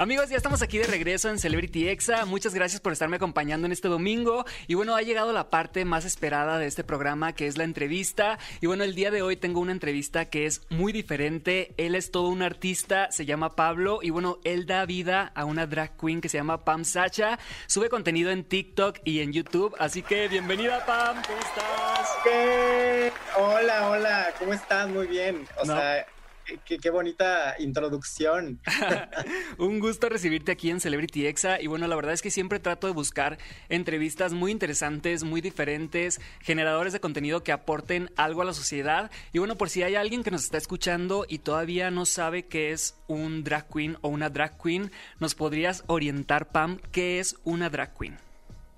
Amigos, ya estamos aquí de regreso en Celebrity Exa. Muchas gracias por estarme acompañando en este domingo. Y bueno, ha llegado la parte más esperada de este programa, que es la entrevista. Y bueno, el día de hoy tengo una entrevista que es muy diferente. Él es todo un artista, se llama Pablo. Y bueno, él da vida a una drag queen que se llama Pam Sacha. Sube contenido en TikTok y en YouTube. Así que bienvenida, Pam. ¿Cómo estás? Hola, hola. ¿Cómo estás? Muy bien. O sea Qué, bonita introducción. Un gusto recibirte aquí en Celebrity Exa. Y bueno, la verdad es que siempre trato de buscar entrevistas muy interesantes, muy diferentes, generadores de contenido que aporten algo a la sociedad. Y bueno, por si hay alguien que nos está escuchando y todavía no sabe qué es un drag queen o una drag queen, ¿nos podrías orientar, Pam, qué es una drag queen?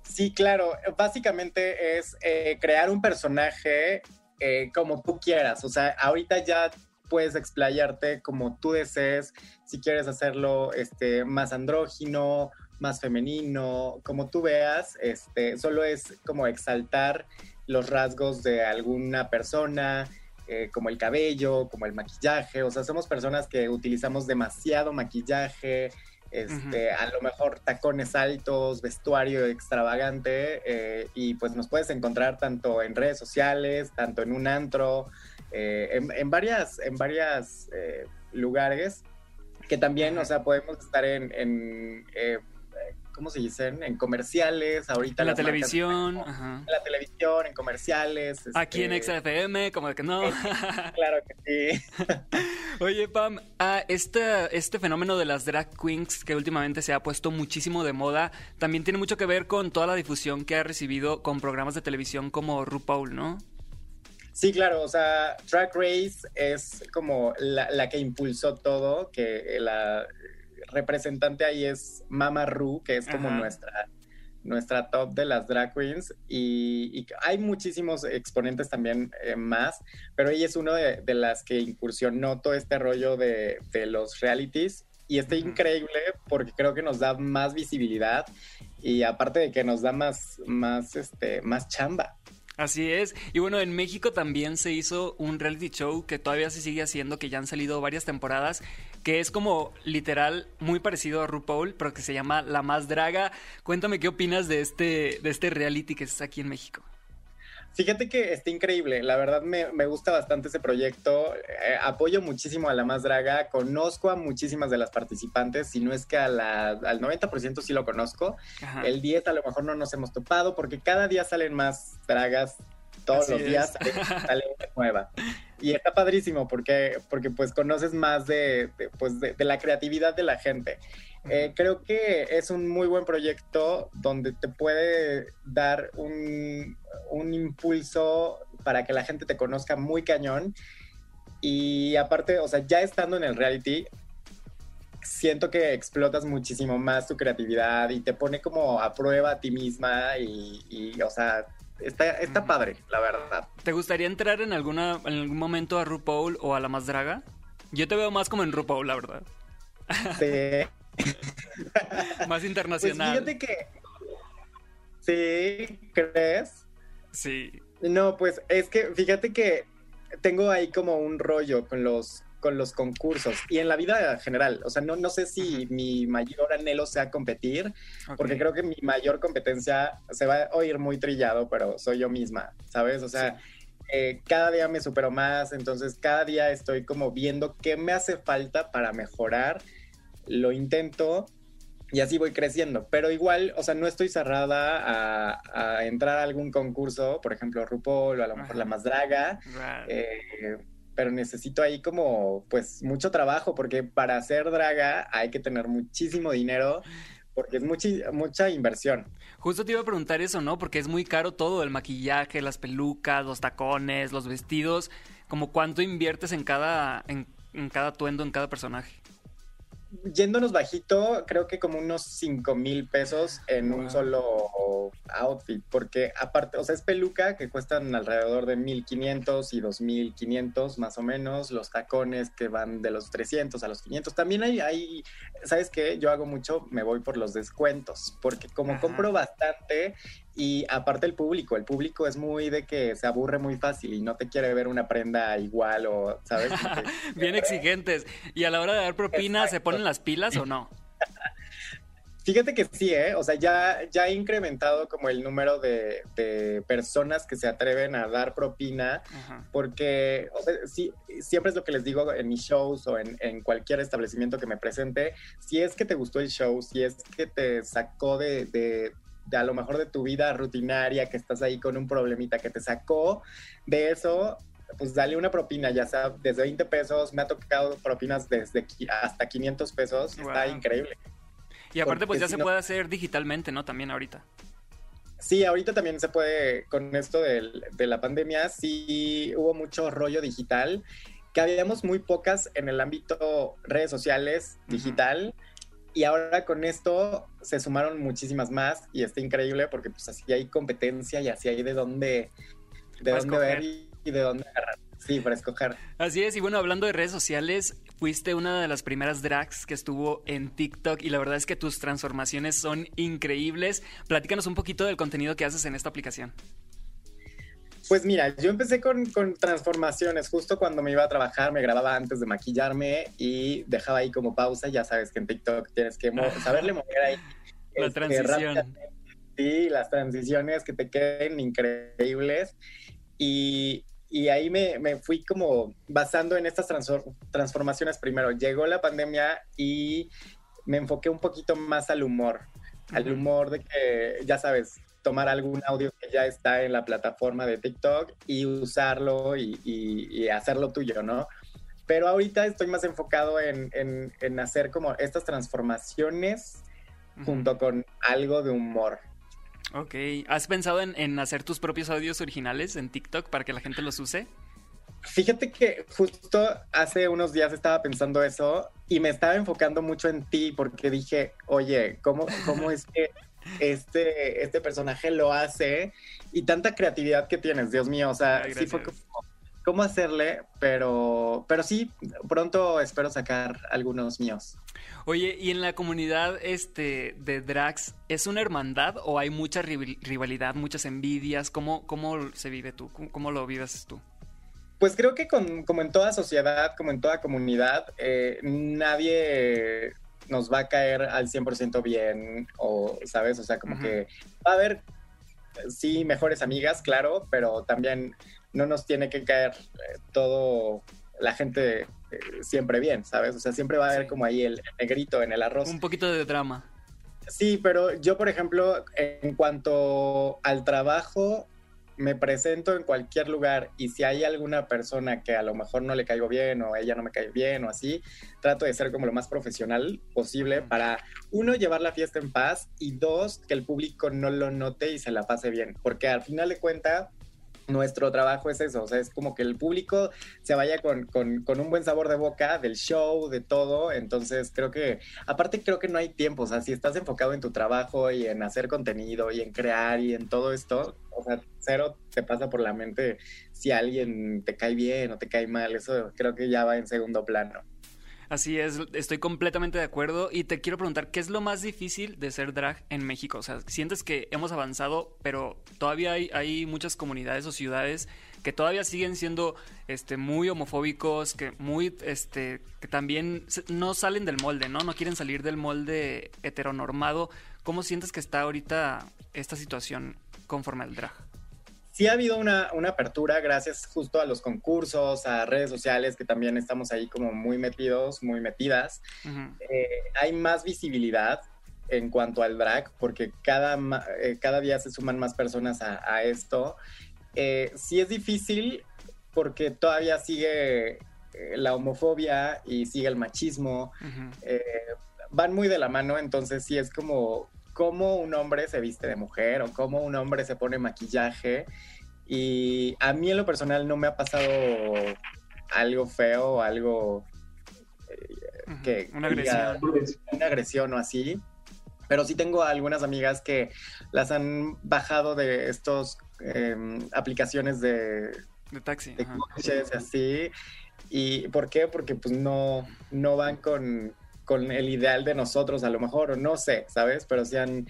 Sí, claro. Básicamente es eh, crear un personaje eh, como tú quieras. O sea, ahorita ya puedes explayarte como tú desees, si quieres hacerlo este, más andrógino, más femenino, como tú veas, este, solo es como exaltar los rasgos de alguna persona, eh, como el cabello, como el maquillaje, o sea, somos personas que utilizamos demasiado maquillaje, este, a lo mejor tacones altos, vestuario extravagante, eh, y pues nos puedes encontrar tanto en redes sociales, tanto en un antro, eh, en, varias, en varias eh, lugares que también, o sea, podemos estar en, eh, ¿cómo se dicen? En comerciales, ahorita. En la televisión. En la televisión, en comerciales. Aquí en este, XFM, como que no. claro que sí. Oye, Pam, ah, este, este fenómeno de las drag queens que últimamente se ha puesto muchísimo de moda, también tiene mucho que ver con toda la difusión que ha recibido con programas de televisión como RuPaul, ¿no? Sí, claro, o sea, Track Race es como la, que impulsó todo, que la representante ahí es Mama Ru, que es como nuestra nuestra top de las drag queens y, hay muchísimos exponentes también eh, más, pero ella es una de, las que incursionó todo este rollo de, los realities y está increíble porque creo que nos da más visibilidad y aparte de que nos da más, más, este, más chamba. Así es. Y bueno, en México también se hizo un reality show que todavía se sigue haciendo, que ya han salido varias temporadas, que es como literal muy parecido a RuPaul, pero que se llama La Más Draga. Cuéntame qué opinas de este, de este reality que está aquí en México. Fíjate que está increíble, la verdad me, gusta bastante ese proyecto, eh, apoyo muchísimo a La Más Draga, conozco a muchísimas de las participantes, si no es que al 90% sí lo conozco, el 10 a lo mejor no nos hemos topado porque cada día salen más dragas, todos los días sale, una nueva. Y está padrísimo porque, porque pues conoces más de, pues de la creatividad de la gente. Eh, creo que es un muy buen proyecto donde te puede dar un, impulso para que la gente te conozca muy cañón. Y aparte, o sea, ya estando en el reality, siento que explotas muchísimo más tu creatividad y te pone como a prueba a ti misma y, o sea, está, está padre, la verdad. ¿Te gustaría entrar en, alguna, en algún momento a RuPaul o a La Más Draga? Yo te veo más como en RuPaul, la verdad. Sí. Más internacional. Pues fíjate que. ¿Sí? ¿Crees? Sí. No, pues es que fíjate que tengo ahí como un rollo con los con los concursos y en la vida general. O sea, no, no sé si mi mayor anhelo sea competir, porque creo que mi mayor competencia se va a oír muy trillado, pero soy yo misma, ¿sabes? O sea, eh, cada día me supero más, entonces cada día estoy como viendo qué me hace falta para mejorar lo intento y así voy creciendo. Pero igual, o sea, no estoy cerrada a, entrar a algún concurso, por ejemplo, RuPaul o a lo mejor la más draga. Eh, pero necesito ahí como, pues, mucho trabajo, porque para ser draga hay que tener muchísimo dinero, porque es mucha, mucha inversión. Justo te iba a preguntar eso, ¿no? Porque es muy caro todo, el maquillaje, las pelucas, los tacones, los vestidos. Como cuánto inviertes en cada, en cada atuendo, en cada personaje. yéndonos bajito, creo que como unos 5 mil pesos en un solo outfit, porque aparte, o sea, es peluca que cuestan alrededor de 1500 y 2500 más o menos, los tacones que van de los 300 a los 500. También hay, hay ¿sabes qué? Yo hago mucho, me voy por los descuentos, porque como compro bastante y aparte el público, el público es muy de que se aburre muy fácil y no te quiere ver una prenda igual o, ¿sabes? Bien exigentes. Y a la hora de dar propina, ¿se ponen las pilas o no? Fíjate que sí, ¿eh? O sea, ya, ya he incrementado como el número de, personas que se atreven a dar propina, porque, o sea, sí, siempre es lo que les digo en mis shows o en, en, cualquier establecimiento que me presente, si es que te gustó el show, si es que te sacó de, de, de a lo mejor de tu vida rutinaria, que estás ahí con un problemita que te sacó de eso, pues dale una propina, ya sea desde 20 pesos, me ha tocado propinas desde hasta 500 pesos, está increíble. Y aparte pues ya se puede hacer digitalmente, ¿no? También ahorita. Sí, ahorita también se puede, con esto de la pandemia, sí hubo mucho rollo digital, que habíamos muy pocas en el ámbito redes sociales, digital, y ahora con esto se sumaron muchísimas más y está increíble porque pues así hay competencia y así hay de dónde, de dónde ver y, de dónde agarrar. Sí, para escoger. Así es, y bueno, hablando de redes sociales, fuiste una de las primeras drags que estuvo en TikTok y la verdad es que tus transformaciones son increíbles. Platícanos un poquito del contenido que haces en esta aplicación. Pues mira, yo empecé con, transformaciones. Justo cuando me iba a trabajar, me grababa antes de maquillarme y dejaba ahí como pausa. Ya sabes que en TikTok tienes que saberle mover ahí. La este, transición. Sí, las transiciones que te queden increíbles. Y, ahí me, fui como basando en estas transformaciones primero. Llegó la pandemia y me enfoqué un poquito más al humor. Al humor de que, ya sabes, tomar algún audio que ya está en la plataforma de TikTok y usarlo y, hacerlo tuyo, ¿no? Pero ahorita estoy más enfocado en, hacer como estas transformaciones junto con algo de humor. Ok, ¿has pensado en, hacer tus propios audios originales en TikTok para que la gente los use? Fíjate que justo hace unos días estaba pensando eso y me estaba enfocando mucho en ti porque dije, oye, ¿cómo, cómo es que este, este personaje lo hace y tanta creatividad que tienes, Dios mío, o sea, sí fue cómo hacerle, pero, pero sí, pronto espero sacar algunos míos. Oye, ¿y en la comunidad este, de drags es una hermandad o hay mucha rivalidad, muchas envidias? ¿Cómo, cómo se vive tú? ¿Cómo, lo vives tú? Pues creo que como en toda sociedad, como en toda comunidad, eh, nadie nos va a caer al 100% bien o, ¿sabes? O sea, como que va a haber, sí, mejores amigas, claro, pero también no nos tiene que caer eh, todo la gente eh, siempre bien, ¿sabes? O sea, siempre va a haber como ahí el negrito en el arroz. Un poquito de drama. Sí, pero yo, por ejemplo, en cuanto al trabajo, me presento en cualquier lugar y si hay alguna persona que a lo mejor no le caigo bien o ella no me cae bien o así, trato de ser como lo más profesional posible para, uno, llevar la fiesta en paz y dos, que el público no lo note y se la pase bien, porque al final de cuentas nuestro trabajo es eso, o sea, es como que el público se vaya con, un buen sabor de boca del show, de todo, entonces creo que, aparte creo que no hay tiempo, o sea, si estás enfocado en tu trabajo y en hacer contenido y en crear y en todo esto, o sea, cero te pasa por la mente si alguien te cae bien o te cae mal, eso creo que ya va en segundo plano. Así es, estoy completamente de acuerdo y te quiero preguntar, ¿qué es lo más difícil de ser drag en México? O sea, sientes que hemos avanzado, pero todavía hay, muchas comunidades o ciudades que todavía siguen siendo este, muy homofóbicos, que muy, este, que también no salen del molde, ¿no? No quieren salir del molde heteronormado. ¿Cómo sientes que está ahorita esta situación conforme al drag? Sí ha habido una, apertura gracias justo a los concursos, a redes sociales que también estamos ahí como muy metidos, muy metidas. Eh, hay más visibilidad en cuanto al drag porque cada, eh, cada día se suman más personas a, esto. Eh, sí es difícil porque todavía sigue la homofobia y sigue el machismo. van muy de la mano, entonces sí es como cómo un hombre se viste de mujer o cómo un hombre se pone maquillaje. Y a mí en lo personal no me ha pasado algo feo, algo, eh, que una agresión. una agresión o así. Pero sí tengo algunas amigas que las han bajado de estos em, aplicaciones de, de taxi. De coches, así. ¿Y por qué? Porque pues no, no van con, con el ideal de nosotros, a lo mejor, o no sé, ¿sabes? Pero sí han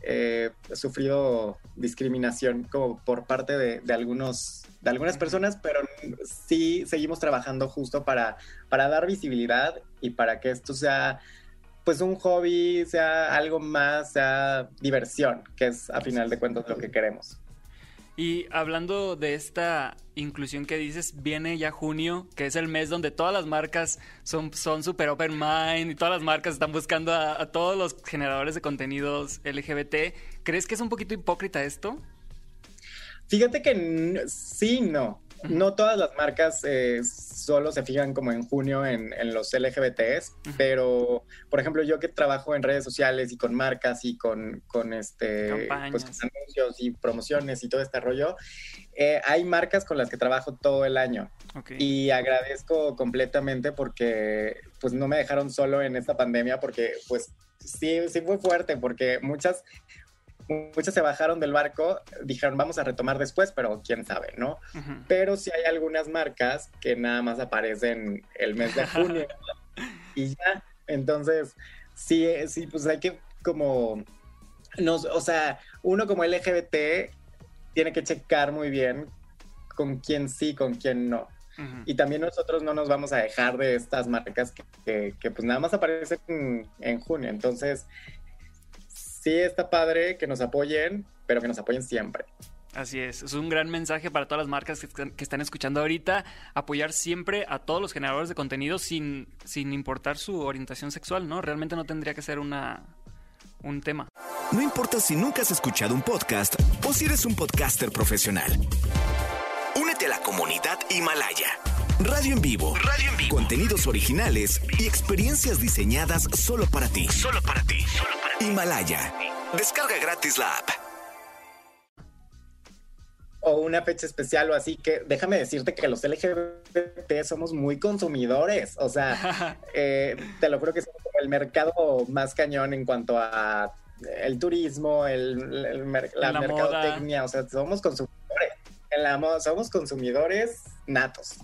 eh, sufrido discriminación como por parte de, de, algunos de algunas personas, pero sí seguimos trabajando justo para, para dar visibilidad y para que esto sea pues un hobby, sea algo más, sea diversión, que es a final de cuentas lo que queremos. Y hablando de esta inclusión que dices, viene ya junio, que es el mes donde todas las marcas son, son super open mind y todas las marcas están buscando a, a todos los generadores de contenidos LGBT. ¿Crees que es un poquito hipócrita esto? Fíjate que sí, no. No todas las marcas eh, solo se fijan como en junio en, en los LGBTs, pero por ejemplo yo que trabajo en redes sociales y con marcas y con, con este pues, anuncios y promociones y todo este rollo, eh, hay marcas con las que trabajo todo el año. Okay. y agradezco completamente porque pues no me dejaron solo en esta pandemia porque pues sí, sí fue fuerte porque muchas muchos se bajaron del barco, dijeron vamos a retomar después, pero quién sabe, ¿no? Uh -huh. Pero sí hay algunas marcas que nada más aparecen el mes de junio y ya, entonces sí, sí, pues hay que como, nos, o sea, uno como LGBT tiene que checar muy bien con quién sí, con quién no. Uh -huh. Y también nosotros no nos vamos a dejar de estas marcas que, que, que pues nada más aparecen en, en junio. Entonces, sí está padre que nos apoyen, pero que nos apoyen siempre. Así es, es un gran mensaje para todas las marcas que, que, están escuchando ahorita, apoyar siempre a todos los generadores de contenido sin, sin importar su orientación sexual, ¿no? Realmente no tendría que ser una, un tema. No importa si nunca has escuchado un podcast o si eres un podcaster profesional. Únete a la comunidad Himalaya. Radio en vivo. Radio en vivo. Contenidos originales y experiencias diseñadas solo para ti. Solo para ti. Solo para ti. Himalaya. Descarga gratis la app o una fecha especial o así, que déjame decirte que los LGBT somos muy consumidores, o sea, eh, te lo juro que somos el mercado más cañón en cuanto a el turismo, el, el la, la, mercadotecnia, moda. o sea, somos consumidores, en la moda somos consumidores natos.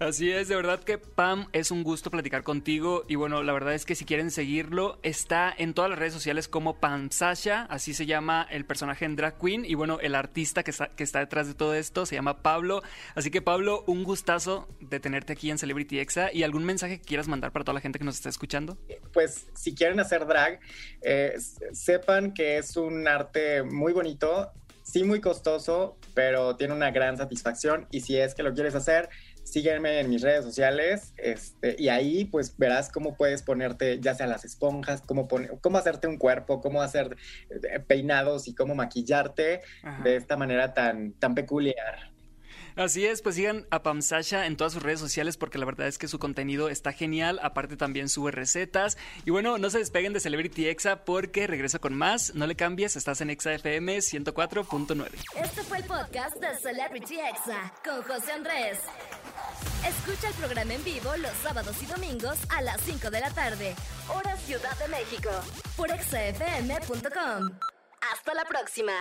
Así es, de verdad que Pam, es un gusto platicar contigo. Y bueno, la verdad es que si quieren seguirlo, está en todas las redes sociales como Pam Sasha, así se llama el personaje en Drag Queen. Y bueno, el artista que está, que está detrás de todo esto se llama Pablo, así que Pablo, un gustazo de tenerte aquí en Celebrity Exa. Y algún mensaje que quieras mandar para toda la gente que nos está escuchando. Pues si quieren hacer drag, eh, sepan que es un arte muy bonito, sí muy costoso, pero tiene una gran satisfacción. Y si es que lo quieres hacer, sígueme en mis redes sociales este, y ahí pues verás cómo puedes ponerte ya sea las esponjas, cómo, poner, cómo hacerte un cuerpo, cómo hacer eh, peinados y cómo maquillarte Ajá. de esta manera tan, tan peculiar. Así es, pues sigan a Pam Sasha en todas sus redes sociales porque la verdad es que su contenido está genial. Aparte también sube recetas. Y bueno, no se despeguen de Celebrity Exa porque regresa con más. No le cambies, estás en Exa FM 104.9. Este fue el podcast de Celebrity Exa con José Andrés. Escucha el programa en vivo los sábados y domingos a las 5 de la tarde, hora Ciudad de México, por exafm.com. Hasta la próxima.